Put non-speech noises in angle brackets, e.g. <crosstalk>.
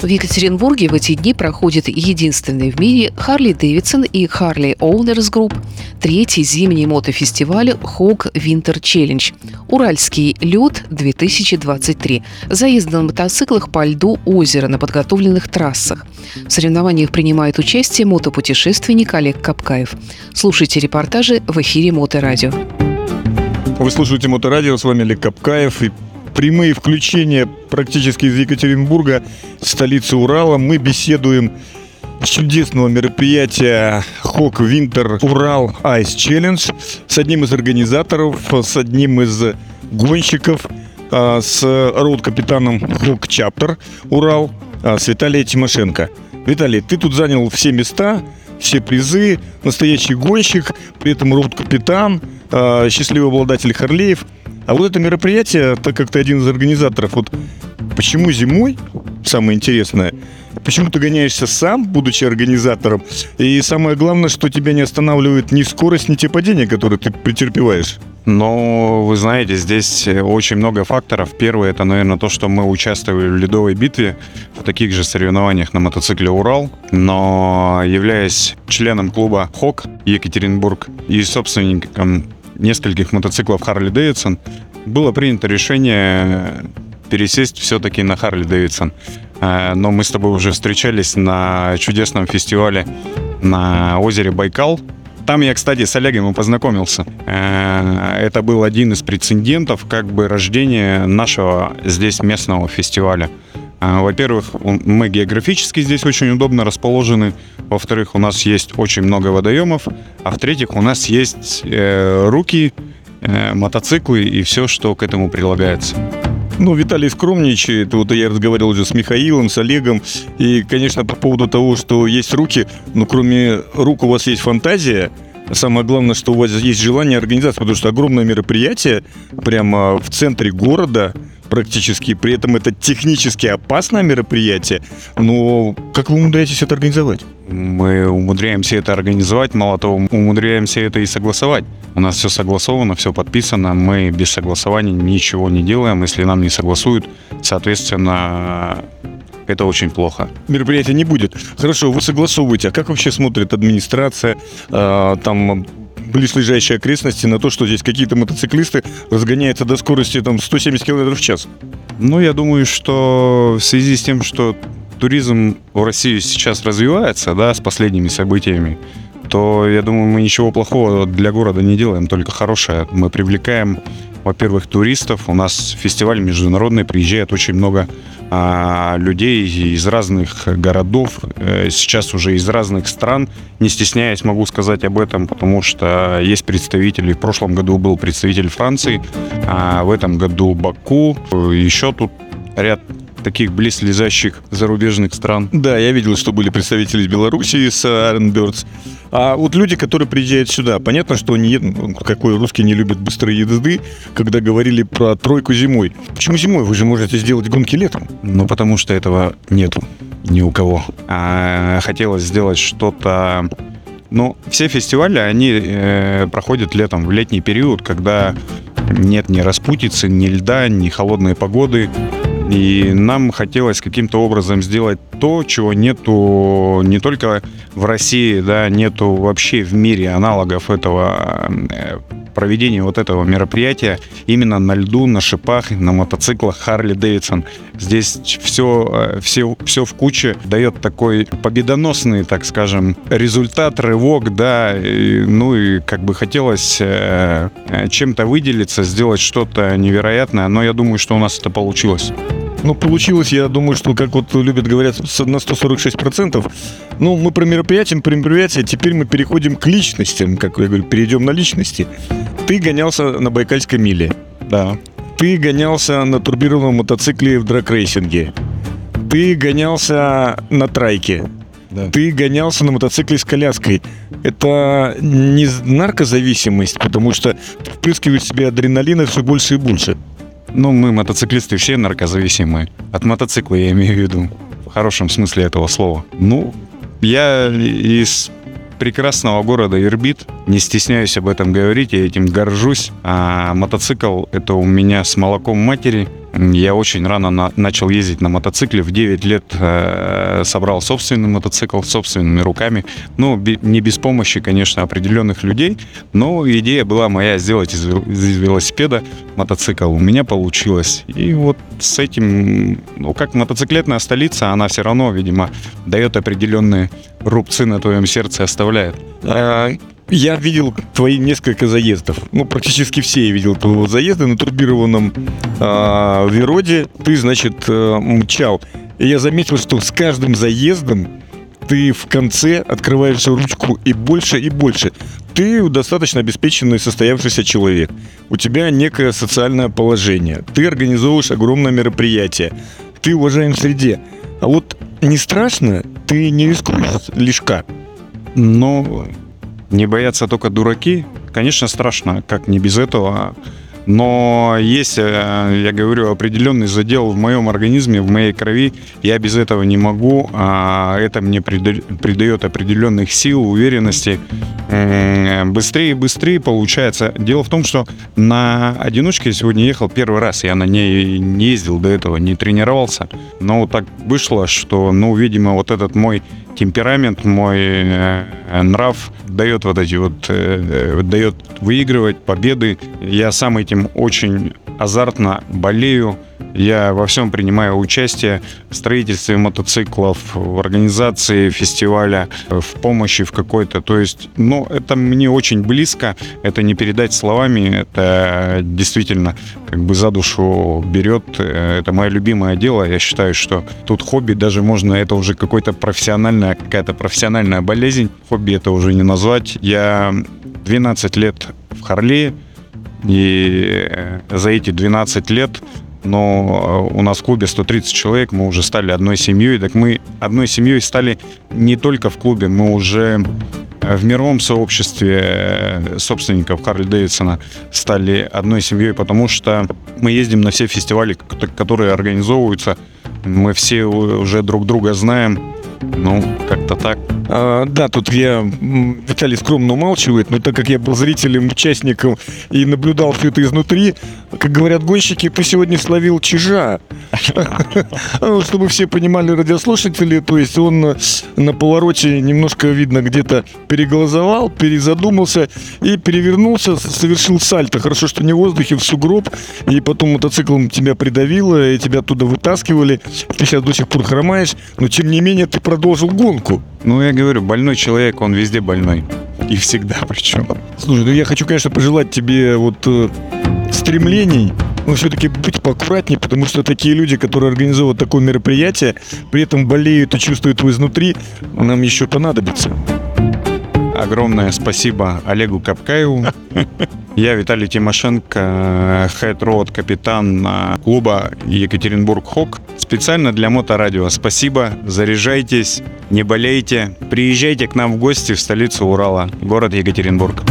В Екатеринбурге в эти дни проходит единственный в мире Харли Дэвидсон и Харли Owners Group третий зимний мотофестиваль Hawk Winter Challenge «Уральский лед 2023». Заезд на мотоциклах по льду озера на подготовленных трассах. В соревнованиях принимает участие мотопутешественник Олег Капкаев. Слушайте репортажи в эфире Моторадио. Вы слушаете Моторадио, с вами Олег Капкаев и прямые включения практически из Екатеринбурга, столицы Урала. Мы беседуем с чудесного мероприятия Хок Винтер Урал Ice Challenge с одним из организаторов, с одним из гонщиков, а, с роуд-капитаном Хок Чаптер Урал, а, с Виталием Тимошенко. Виталий, ты тут занял все места, все призы, настоящий гонщик, при этом роуд-капитан, а, счастливый обладатель Харлеев – а вот это мероприятие, так как ты один из организаторов, вот почему зимой, самое интересное, почему ты гоняешься сам, будучи организатором, и самое главное, что тебя не останавливает ни скорость, ни те падения, которые ты претерпеваешь? Но вы знаете, здесь очень много факторов. Первый это, наверное, то, что мы участвовали в ледовой битве, в таких же соревнованиях на мотоцикле Урал, но являясь членом клуба ХОК Екатеринбург и собственником нескольких мотоциклов Харли Дэвидсон, было принято решение пересесть все-таки на Харли Дэвидсон. Э, но мы с тобой уже встречались на чудесном фестивале на озере Байкал. Там я, кстати, с Олегом и познакомился. Э, это был один из прецедентов как бы рождения нашего здесь местного фестиваля. Э, во-первых, мы географически здесь очень удобно расположены. Во-вторых, у нас есть очень много водоемов. А в-третьих, у нас есть э, руки, э, мотоциклы и все, что к этому прилагается. Ну, Виталий скромничает. Вот я разговаривал уже с Михаилом, с Олегом. И, конечно, по поводу того, что есть руки, но кроме рук у вас есть фантазия. Самое главное, что у вас есть желание организации, потому что огромное мероприятие прямо в центре города – практически. При этом это технически опасное мероприятие. Но как вы умудряетесь это организовать? Мы умудряемся это организовать, мало того, умудряемся это и согласовать. У нас все согласовано, все подписано, мы без согласования ничего не делаем. Если нам не согласуют, соответственно, это очень плохо. Мероприятия не будет. Хорошо, вы согласовываете. А как вообще смотрит администрация, э, там близлежащие окрестности на то, что здесь какие-то мотоциклисты разгоняются до скорости там 170 км в час? Ну, я думаю, что в связи с тем, что туризм в России сейчас развивается, да, с последними событиями, то я думаю, мы ничего плохого для города не делаем, только хорошее. Мы привлекаем, во-первых, туристов. У нас фестиваль международный, приезжает очень много а, людей из разных городов, э, сейчас уже из разных стран. Не стесняясь, могу сказать об этом, потому что есть представители. В прошлом году был представитель Франции, а в этом году Баку. Еще тут ряд таких близлежащих зарубежных стран. Да, я видел, что были представители из Белоруссии с Iron Birds. А вот люди, которые приезжают сюда, понятно, что они, ну, какой русский не любит быстрые езды, когда говорили про тройку зимой. Почему зимой? Вы же можете сделать гонки летом. Ну, потому что этого нету ни у кого. А хотелось сделать что-то ну, все фестивали, они э, проходят летом, в летний период, когда нет ни распутицы, ни льда, ни холодной погоды. И нам хотелось каким-то образом сделать то, чего нету не только в России, да, нету вообще в мире аналогов этого э, проведения вот этого мероприятия именно на льду, на шипах, на мотоциклах Харли Дэвидсон. Здесь все, все, все в куче дает такой победоносный, так скажем, результат, рывок, да, и, ну и как бы хотелось э, чем-то выделиться, сделать что-то невероятное, но я думаю, что у нас это получилось. Ну, получилось, я думаю, что, как вот любят говорят, на 146%. Ну, мы про мероприятие, про мероприятие, теперь мы переходим к личностям, как я говорю, перейдем на личности. Ты гонялся на Байкальской миле. Да. Ты гонялся на турбированном мотоцикле в дракрейсинге. Ты гонялся на трайке. Да. Ты гонялся на мотоцикле с коляской. Это не наркозависимость, потому что ты впрыскиваешь себе адреналина все больше и больше. Ну, мы, мотоциклисты, все наркозависимые. От мотоцикла я имею в виду. В хорошем смысле этого слова. Ну, я из прекрасного города Ирбит. Не стесняюсь об этом говорить, я этим горжусь. А мотоцикл — это у меня с молоком матери. Я очень рано на- начал ездить на мотоцикле. В 9 лет э, собрал собственный мотоцикл собственными руками. Ну, бе- не без помощи, конечно, определенных людей. Но идея была моя сделать из, из велосипеда мотоцикл. У меня получилось. И вот с этим, ну, как мотоциклетная столица, она все равно, видимо, дает определенные рубцы на твоем сердце, оставляет. Я видел твои несколько заездов. Ну, практически все я видел твоего заезда на турбированном а, Вероде. Ты, значит, э, мчал. И я заметил, что с каждым заездом ты в конце открываешь ручку и больше, и больше. Ты достаточно обеспеченный, состоявшийся человек. У тебя некое социальное положение. Ты организовываешь огромное мероприятие. Ты уважаем в среде. А вот не страшно? Ты не рискуешь лишка? Но не боятся только дураки. Конечно, страшно, как не без этого. Но есть, э, я говорю, определенный задел в моем организме, в моей крови. Я без этого не могу. А это мне прида- придает определенных сил, уверенности. Быстрее и быстрее получается. Дело в том, что на одиночке я сегодня ехал первый раз. Я на ней не ездил до этого, не тренировался. Но так вышло, что, ну, видимо, вот этот мой темперамент, мой э, нрав дает вот эти вот, э, э, дает выигрывать победы. Я сам этим очень азартно болею. Я во всем принимаю участие в строительстве мотоциклов, в организации фестиваля, в помощи в какой-то. То есть, ну, это мне очень близко. Это не передать словами. Это действительно как бы за душу берет. Это мое любимое дело. Я считаю, что тут хобби даже можно, это уже какой-то профессиональная, какая-то профессиональная болезнь. Хобби это уже не назвать. Я 12 лет в Харлее, и за эти 12 лет но э, у нас в клубе 130 человек, мы уже стали одной семьей. Так мы одной семьей стали не только в клубе, мы уже в мировом сообществе э, собственников Харли Дэвидсона стали одной семьей, потому что мы ездим на все фестивали, ко- которые организовываются. Мы все уже друг друга знаем. Ну, как-то так. А, да, тут я Виталий скромно умалчивает, но так как я был зрителем, участником и наблюдал все это изнутри, как говорят гонщики, ты сегодня словил чижа. <laughs> Ну, Чтобы все понимали радиослушатели, то есть он на повороте немножко видно где-то переглазовал, перезадумался и перевернулся, совершил сальто. Хорошо, что не в воздухе, в сугроб, и потом мотоциклом тебя придавило, и тебя оттуда вытаскивали. Ты сейчас до сих пор хромаешь, но тем не менее ты продолжил гонку. Ну, я говорю, больной человек, он везде больной. И всегда <laughs> причем. Слушай, ну я хочу, конечно, пожелать тебе вот э, стремлений, но все-таки быть поаккуратнее, потому что такие люди, которые организовывают такое мероприятие, при этом болеют и чувствуют его изнутри, нам еще понадобится. Огромное спасибо Олегу Капкаеву. <laughs> Я Виталий Тимошенко, хед-роуд капитан э, клуба Екатеринбург Хок. Специально для Моторадио. Спасибо, заряжайтесь, не болейте. Приезжайте к нам в гости в столицу Урала, город Екатеринбург.